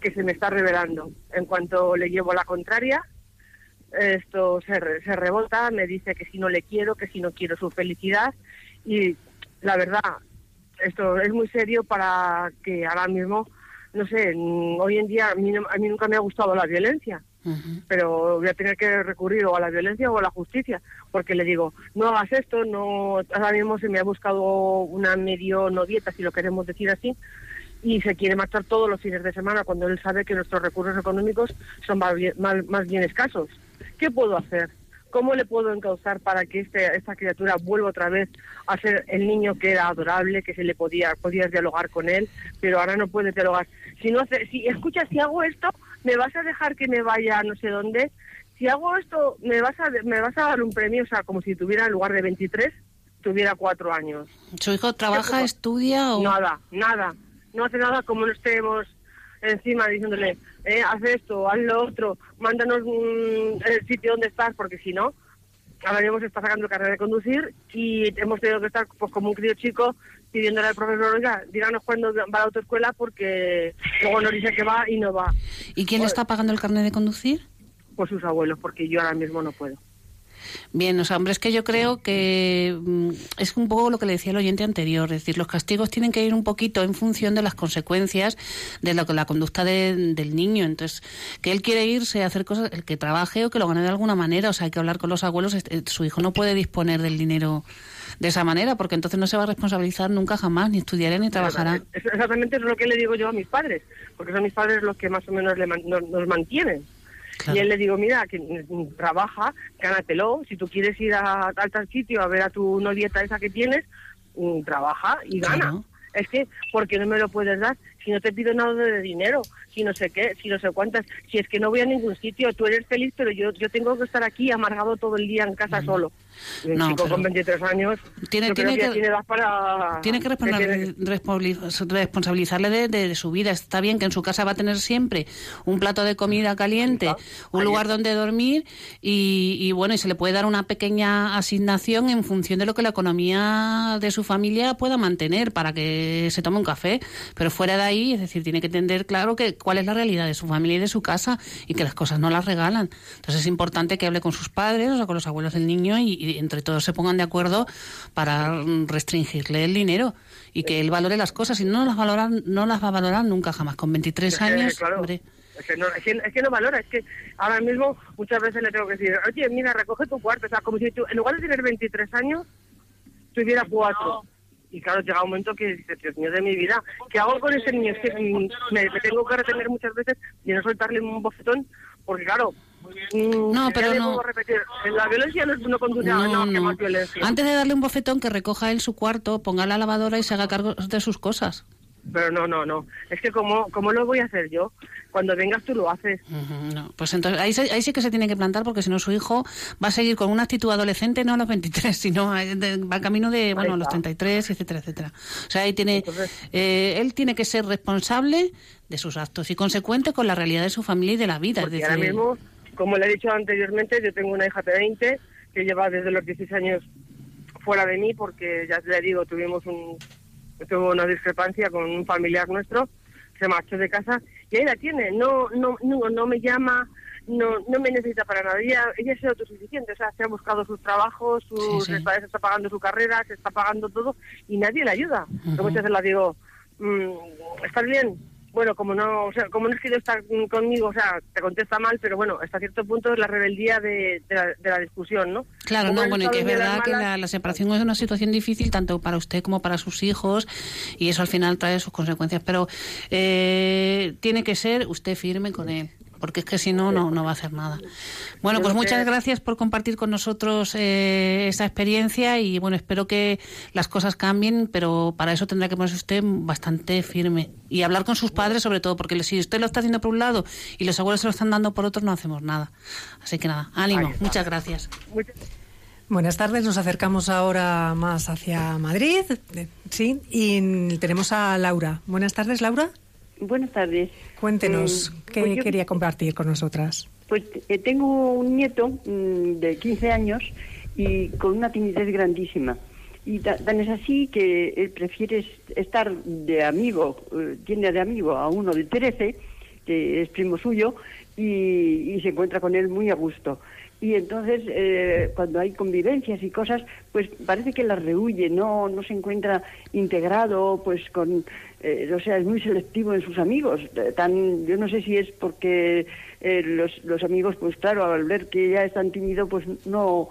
que se me está revelando. En cuanto le llevo la contraria, esto se, se rebota, me dice que si no le quiero, que si no quiero su felicidad. Y la verdad, esto es muy serio para que ahora mismo no sé, mm, hoy en día a mí, a mí nunca me ha gustado la violencia, pero voy a tener que recurrir o a la violencia o a la justicia, porque le digo, no hagas esto, no, ahora mismo se me ha buscado una medio no dieta, si lo queremos decir así, y se quiere marchar todos los fines de semana cuando él sabe que nuestros recursos económicos son más más bien escasos. ¿Qué puedo hacer? ¿Cómo le puedo encauzar para que este, esta criatura vuelva otra vez a ser el niño que era adorable, que se le podía podías dialogar con él, pero ahora no puedes dialogar? Si no si escuchas, si hago esto, me vas a dejar que me vaya a no sé dónde. si hago esto, me vas a, me vas a dar un premio, o sea, como si tuviera en lugar de 23, tuviera cuatro años. ¿Su hijo trabaja, estudia o...? Nada, nada. No hace nada como no estemos encima diciéndole, eh, haz esto, haz lo otro, mándanos mm, el sitio donde estás, porque si no, ahora mismo se está sacando carrera de conducir y hemos tenido que estar pues como un crío chico pidiéndole al profesor, oiga, díganos cuándo va a la autoescuela porque luego nos dice que va y no va. ¿Y quién le Pues- está pagando el carnet de conducir? Pues sus abuelos, porque yo ahora mismo no puedo. Bien, o sea, hombre, es que yo creo que mm, es un poco lo que le decía el oyente anterior, es decir, los castigos tienen que ir un poquito en función de las consecuencias de lo que la conducta de- del niño. Entonces, que él quiere irse a hacer cosas, el que trabaje o que lo gane de alguna manera, o sea, hay que hablar con los abuelos, este, su hijo no puede disponer del dinero de esa manera, porque entonces no se va a responsabilizar nunca jamás, ni estudiará ni trabajará. Exactamente es lo que le digo yo a mis padres, porque son mis padres los que más o menos le man- nos, nos mantienen. Claro. Y él le digo, mira, que trabaja, gánatelo. Si tú quieres ir a, a tal sitio a ver a tu novieta esa que tienes, mm, trabaja y gana. Claro. Es que, ¿por qué no me lo puedes dar? Si no te pido nada de dinero, si no sé qué, si no sé cuántas, si es que no voy a ningún sitio, tú eres feliz, pero yo yo tengo que estar aquí amargado todo el día en casa solo. Y un No, chico con 23 años, Tiene- que, tiene para... Tiene responsabilizarle de, de- de su vida. Está bien que en su casa va a tener siempre un plato de comida caliente, un lugar donde dormir y, y, bueno, y se le puede dar una pequeña asignación en función de lo que la economía de su familia pueda mantener para que se tome un café. Pero fuera de ahí, es decir, tiene que entender claro que cuál es la realidad de su familia y de su casa y que las cosas no las regalan. Entonces es importante que hable con sus padres, o sea, con los abuelos del niño y, y entre todos se pongan de acuerdo para restringirle el dinero y que él valore las cosas. Y no las valoran, no las va a valorar nunca jamás. Con 23 Es que, años, claro, hombre, Es que, no, es, que, es que no valora, es que ahora mismo muchas veces le tengo que decir, oye, mira, recoge tu cuarto, o sea, como si tú, en lugar de tener 23 años, tuviera cuatro. Y claro, llega un momento que dices, Dios mío de mi vida, ¿qué hago con ese niño? Es que mm, me, me tengo que retener muchas veces y no soltarle un bofetón, porque claro, No, ya pero no. la violencia no, no conduce no, no, que no. más violencia. Antes de darle un bofetón, que recoja él su cuarto, ponga la lavadora y se haga cargo de sus cosas. Pero no, no, no. Es que como, ¿cómo lo voy a hacer yo? Cuando vengas tú lo haces. No. Pues entonces ahí, ahí sí que se tiene que plantar porque si no su hijo va a seguir con una actitud adolescente no a los 23, sino a- de- va camino de bueno a los 33, etcétera, etcétera. O sea, ahí tiene Entonces- eh, él tiene que ser responsable de sus actos y consecuente con la realidad de su familia y de la vida. es Porque decir, ahora mismo, como le he dicho anteriormente, yo tengo una hija de 20 que lleva desde los 16 años fuera de mí porque, ya le digo, tuvimos un, tuvo una discrepancia con un familiar nuestro, se marchó de casa y ahí la tiene. No, no, no, no me llama, no, no me necesita para nada. Ella, ella es autosuficiente, o sea, se ha buscado sus trabajos, sus, Sí, se está pagando su carrera, se está pagando todo y nadie le ayuda. Yo muchas veces la digo, mm, ¿estás bien? Bueno, como no, o sea, como no es que yo estar conmigo, o sea, te contesta mal, pero bueno, hasta cierto punto es la rebeldía de, de la, de la discusión, ¿no? Claro, Como no, bueno, y que es verdad que la, la separación es una situación difícil tanto para usted como para sus hijos y eso al final trae sus consecuencias, pero eh, tiene que ser usted firme con él. Porque es que si no, no, no va a hacer nada. Bueno, pues muchas gracias por compartir con nosotros eh, esta experiencia y bueno, espero que las cosas cambien, pero para eso tendrá que ponerse usted bastante firme y hablar con sus padres sobre todo, porque si usted lo está haciendo por un lado y los abuelos se lo están dando por otro, no hacemos nada. Así que nada, ánimo, muchas gracias. Buenas tardes, nos acercamos ahora más hacia Madrid, eh, sí, y tenemos a Laura. Buenas tardes, Laura. Buenas tardes. Cuéntenos Eh, qué pues yo- quería compartir con nosotras. Pues eh, tengo un nieto mm, de 15 años y con una timidez grandísima. Y ta- tan es así que él prefiere est- estar de amigo, eh, tiene de amigo a uno de 13, que es primo suyo, y, y se encuentra con él muy a gusto. Y entonces, eh, cuando hay convivencias y cosas, pues parece que las rehuye, no, no se encuentra integrado, pues con, eh, o sea, es muy selectivo en sus amigos. eh, Tan, yo no sé si es porque eh, los, los amigos, pues claro, al ver que ya es tan tímido, pues no,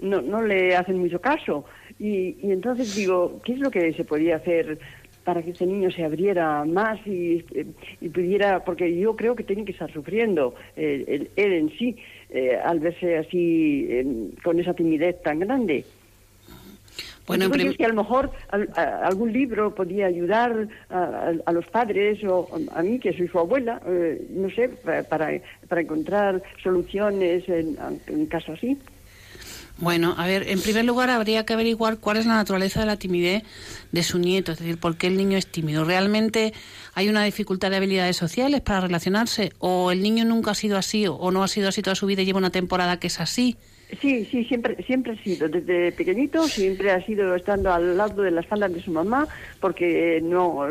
no, no le hacen mucho caso. Y, y entonces digo, ¿qué es lo que se podía hacer para que este niño se abriera más y, eh, pudiera, porque yo creo que tiene que estar sufriendo eh, él, él en sí al verse así con esa timidez tan grande. Bueno, que a lo mejor algún libro podía ayudar a, los padres o a mí, que soy su abuela, eh, no sé, para, para encontrar soluciones en, en casos así. Bueno, a ver, en primer lugar habría que averiguar cuál es la naturaleza de la timidez de su nieto, es decir, por qué el niño es tímido. ¿Realmente hay una dificultad de habilidades sociales para relacionarse? ¿O el niño nunca ha sido así o no ha sido así toda su vida y lleva una temporada que es así? Sí, sí, siempre, siempre ha sido, desde pequeñito, siempre ha sido estando al lado de las faldas de su mamá, porque no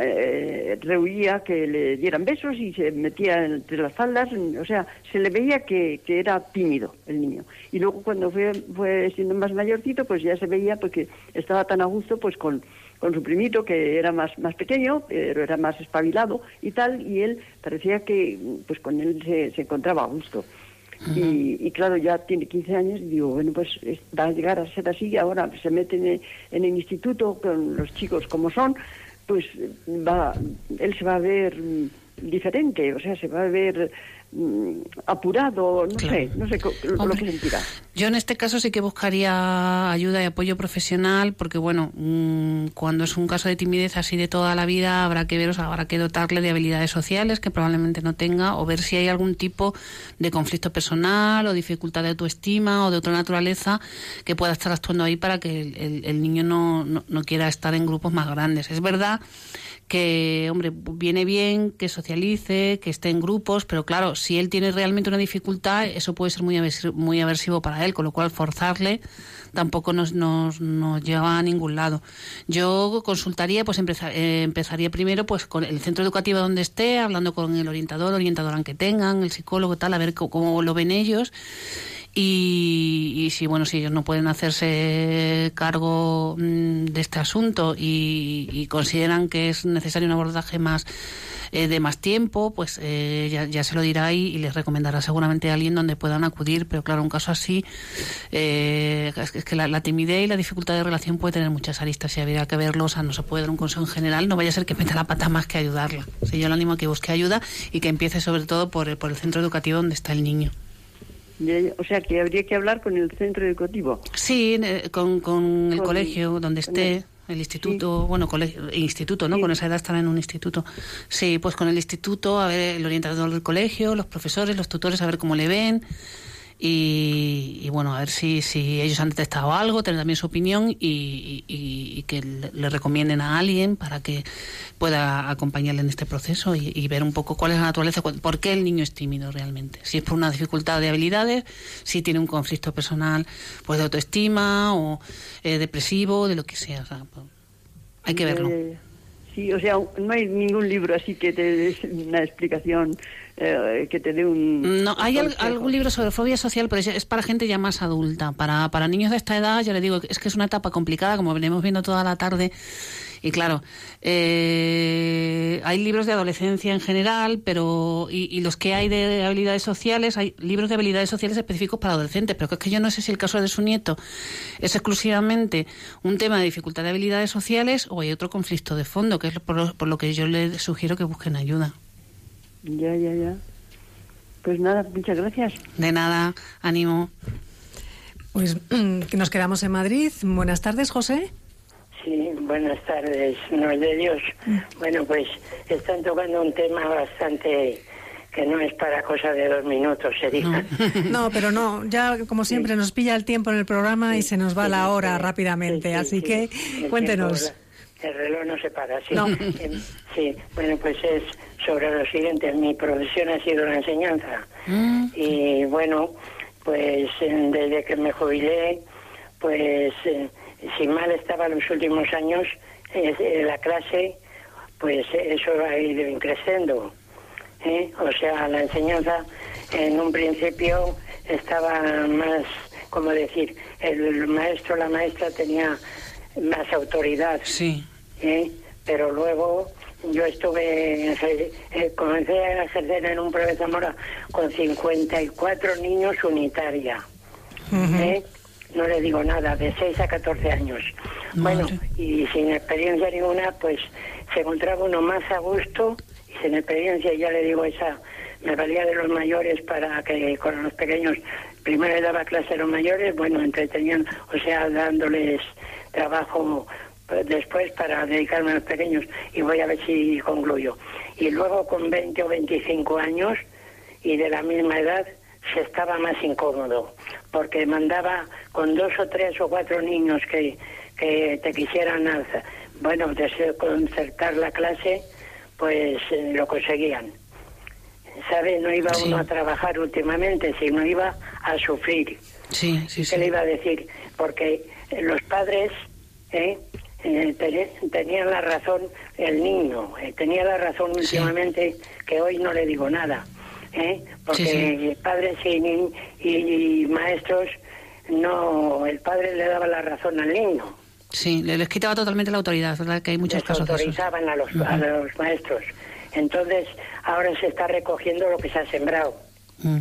eh, rehuía que le dieran besos y se metía entre las faldas, o sea, se le veía que, que era tímido el niño. Y luego cuando fue, fue siendo más mayorcito, pues ya se veía porque estaba tan a gusto pues con, con su primito, que era más, más pequeño, pero era más espabilado y tal, y él parecía que pues con él se, se encontraba a gusto y, claro, ya tiene 15 años y digo, bueno, pues va a llegar a ser así, ahora se mete en en el instituto con los chicos como son, pues va, él se va a ver mm, diferente, o sea, se va a ver apurado, no sé, no sé lo que sentirá. Yo en este caso sí que buscaría ayuda y apoyo profesional, porque bueno, mm, cuando es un caso de timidez así de toda la vida, habrá que ver, o sea, habrá que dotarle de habilidades sociales que probablemente no tenga, o ver si hay algún tipo de conflicto personal o dificultad de autoestima o de otra naturaleza que pueda estar actuando ahí para que el, niño no, no quiera estar en grupos más grandes. Es verdad que, hombre, viene bien que socialice, que esté en grupos, pero claro, si él tiene realmente una dificultad, eso puede ser muy aversivo, muy aversivo para él, con lo cual forzarle tampoco nos, nos, nos lleva a ningún lado. Yo consultaría, pues eh, empezaría primero pues con el centro educativo donde esté, hablando con el orientador, orientadora que tengan, el psicólogo, tal, a ver cómo lo ven ellos y, si bueno si ellos no pueden hacerse cargo mm, de este asunto y, consideran que es necesario un abordaje más eh, de más tiempo pues eh, ya, se lo dirá y, les recomendará seguramente a alguien donde puedan acudir. Pero claro un caso así eh, es que la, timidez y la dificultad de relación puede tener muchas aristas y habría que verlo. O sea no se puede dar un consejo en general. No vaya a ser que meta la pata más que ayudarla. Si yo le animo a que busque ayuda y que empiece sobre todo por, por el centro educativo donde está el niño. O sea, que habría que hablar con el centro educativo. Sí, con, con el colegio donde esté. El instituto, bueno, colegio, instituto, ¿no? Con esa edad estará en un instituto. Sí, pues con el instituto, a ver, el orientador del colegio, los profesores, los tutores, a ver cómo le ven. Y, bueno, a ver si, si ellos han detectado algo, tener también su opinión y, que le, recomienden a alguien para que pueda acompañarle en este proceso y, ver un poco cuál es la naturaleza, por qué el niño es tímido realmente. Si es por una dificultad de habilidades, si tiene un conflicto personal pues de autoestima o eh, depresivo, de lo que sea. Pues, hay que verlo. Sí, o sea, no hay ningún libro así que te dé una explicación eh, que te dé un... No, hay algún libro sobre fobia social, pero es, para gente ya más adulta. Para, para niños de esta edad, ya le digo, es que es una etapa complicada, como venimos viendo toda la tarde. Y claro, eh, hay libros de adolescencia en general, pero y, los que hay de habilidades sociales, hay libros de habilidades sociales específicos para adolescentes, pero es que yo no sé si el caso de su nieto es exclusivamente un tema de dificultad de habilidades sociales o hay otro conflicto de fondo, que es por lo que yo le sugiero que busquen ayuda. Ya, ya, ya. Pues nada, muchas gracias. De nada, ánimo. Pues nos quedamos en Madrid. Buenas tardes, José. Sí, buenas tardes, no es de Dios. Bueno, pues están tocando un tema bastante que no es para cosa de dos minutos, sería. No, pero no, ya como siempre nos pilla el tiempo en el programa y se nos va la hora rápidamente, así que cuéntenos. el reloj no se para, sí. Sí, bueno, pues es sobre lo siguiente. Mi profesión ha sido la enseñanza. Mm. Y bueno, pues desde que me jubilé, pues eh, si mal estaba los últimos años, eh, la clase, pues eso ha ido creciendo. ¿eh? O sea, la enseñanza en un principio estaba más, como decir, el maestro, la maestra tenía más autoridad. Sí. Pero luego yo estuve, eh, comencé a ejercer en un Prove Zamora con 54 niños unitaria. ¿eh? No le digo nada, de 6 a 14 años. Bueno, y sin experiencia ninguna, pues se encontraba uno más a gusto y sin experiencia, ya le digo, esa me valía de los mayores para que con los pequeños primero le daba clase a los mayores, bueno, entretenían, o sea, dándoles trabajo pues, después para dedicarme a los pequeños y voy a ver si concluyo. Y luego con 20 o 25 años y de la misma edad se estaba más incómodo porque mandaba con dos o tres o cuatro niños que, que te quisieran, bueno, concertar la clase, pues eh, lo conseguían. ¿Sabe? No iba uno a trabajar últimamente, sino iba a sufrir. Sí, sí, ¿Qué le iba a decir? Porque los padres ¿eh? Eh, tenían la razón, el niño, tenía la razón últimamente, que hoy no le digo nada. Porque padres y, y, maestros, no, el padre le daba la razón al niño. Sí, les quitaba totalmente la autoridad, ¿verdad? Que hay muchos casos autorizaban a los, a los maestros. Entonces, ahora se está recogiendo lo que se ha sembrado. Mm.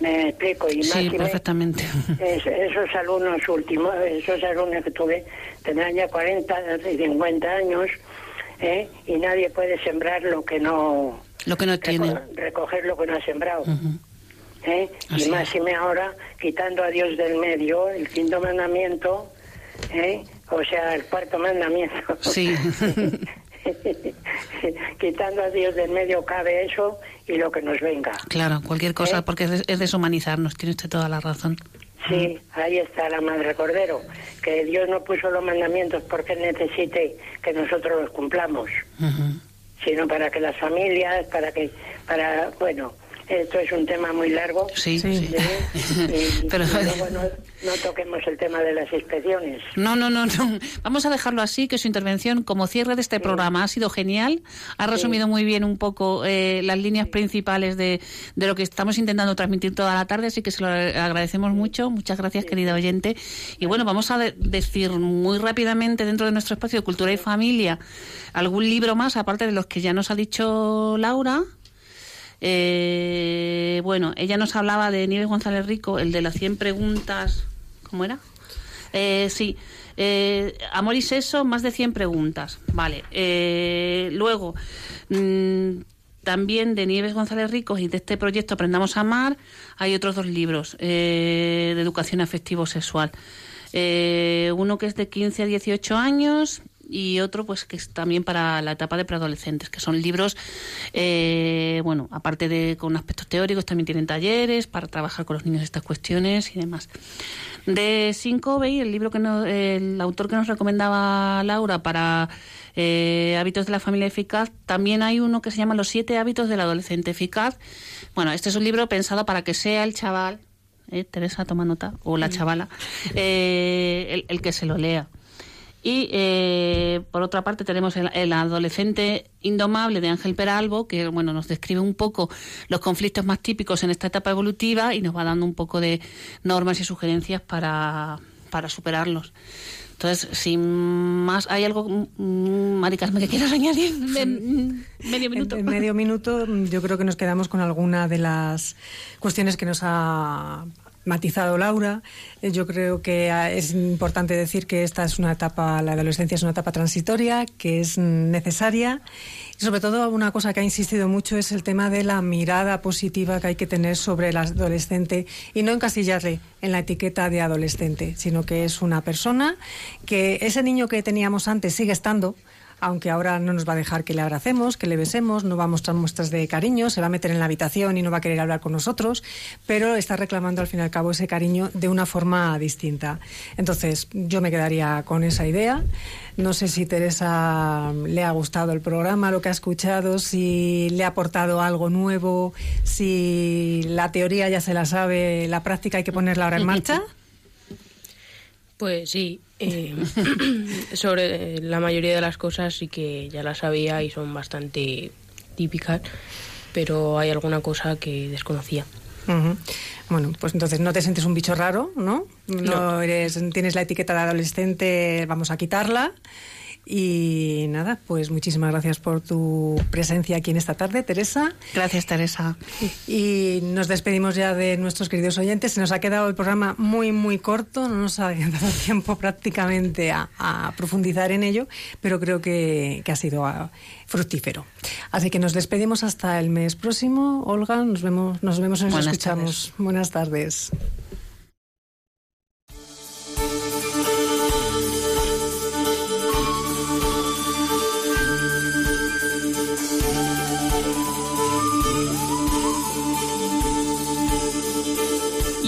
Me explico. Y sí, perfectamente. esos alumnos últimos, esos alumnos que tuve, tendrán ya 40, 50 años, ¿eh? y nadie puede sembrar lo que no... Lo que no tiene. Recoger lo que no ha sembrado. ¿eh? Y más y me ahora, quitando a Dios del medio, el quinto mandamiento, ¿eh? o sea, el cuarto mandamiento. Sí. Quitando a Dios del medio cabe eso y lo que nos venga. Claro, cualquier cosa, ¿Eh? porque es, deshumanizarnos, tiene usted toda la razón. Sí, ahí está la Madre Cordero, que Dios no puso los mandamientos porque necesite que nosotros los cumplamos, sino para que las familias, para que, para, bueno, esto es un tema muy largo. Sí, sí. Pero no, toquemos el tema de las inspecciones. No, no, no, no. Vamos a dejarlo así, que su intervención como cierre de este programa ha sido genial. Ha resumido muy bien un poco eh, las líneas principales de, de, lo que estamos intentando transmitir toda la tarde, así que se lo agradecemos mucho. Muchas gracias, querida oyente. Y bueno, vamos a decir muy rápidamente dentro de nuestro espacio de cultura y familia algún libro más, aparte de los que ya nos ha dicho Laura. Eh, bueno, ella nos hablaba de Nieves González Rico, el de las 100 preguntas. ¿Cómo era? Eh, sí. Eh, amor y sexo, más de 100 preguntas. Vale. Eh, luego, mm, también de Nieves González Rico y de este proyecto Aprendamos a Amar, hay otros dos libros de educación afectivo-sexual. uno que es de 15 a 18 años y otro pues que es también para la etapa de preadolescentes, que son libros, eh, bueno, aparte de con aspectos teóricos, también tienen talleres para trabajar con los niños estas cuestiones y demás. De Cinco el libro que el autor que nos recomendaba Laura para eh, hábitos de la familia eficaz, también hay uno que se llama Los siete hábitos del adolescente eficaz. Bueno, este es un libro pensado para que sea el chaval, eh, Teresa toma nota, o la chavala, el, el que se lo lea. Y eh, por otra parte tenemos el, adolescente indomable de Ángel Peralbo, que bueno nos describe un poco los conflictos más típicos en esta etapa evolutiva y nos va dando un poco de normas y sugerencias para, para superarlos. Entonces, sin más, ¿hay algo, mm, Maricasme, que quieras añadir? medio minuto. En, medio minuto, yo creo que nos quedamos con alguna de las cuestiones que nos ha matizado Laura. Eh, yo creo que ah, es importante decir que esta es una etapa, la adolescencia es una etapa transitoria, que es necesaria. Y sobre todo una cosa que ha insistido mucho es el tema de la mirada positiva que hay que tener sobre el adolescente y no encasillarle en la etiqueta de adolescente, sino que es una persona que ese niño que teníamos antes sigue estando, aunque ahora no nos va a dejar que le abracemos, que le besemos, no va a mostrar muestras de cariño, se va a meter en la habitación y no va a querer hablar con nosotros, pero está reclamando al fin y al cabo ese cariño de una forma distinta. Entonces, yo me quedaría con esa idea. No sé si Teresa le ha gustado el programa, lo que ha escuchado, si le ha aportado algo nuevo, si la teoría ya se la sabe, la práctica hay que ponerla ahora en marcha. Pues sí, eh, sobre la mayoría de las cosas sí que ya las sabía y son bastante típicas, pero hay alguna cosa que desconocía. Bueno, pues entonces no te sientes un bicho raro, ¿no? No, Eres, tienes la etiqueta de adolescente, vamos a quitarla. Y nada, pues muchísimas gracias por tu presencia aquí en esta tarde, Teresa. Gracias, Teresa. Y nos despedimos ya de nuestros queridos oyentes. Se nos ha quedado el programa muy, muy corto, no nos ha dado tiempo prácticamente a, profundizar en ello, pero creo que, ha sido ah, fructífero. Así que nos despedimos hasta el mes próximo. Olga, nos vemos, nos vemos y nos escuchamos. Buenas tardes.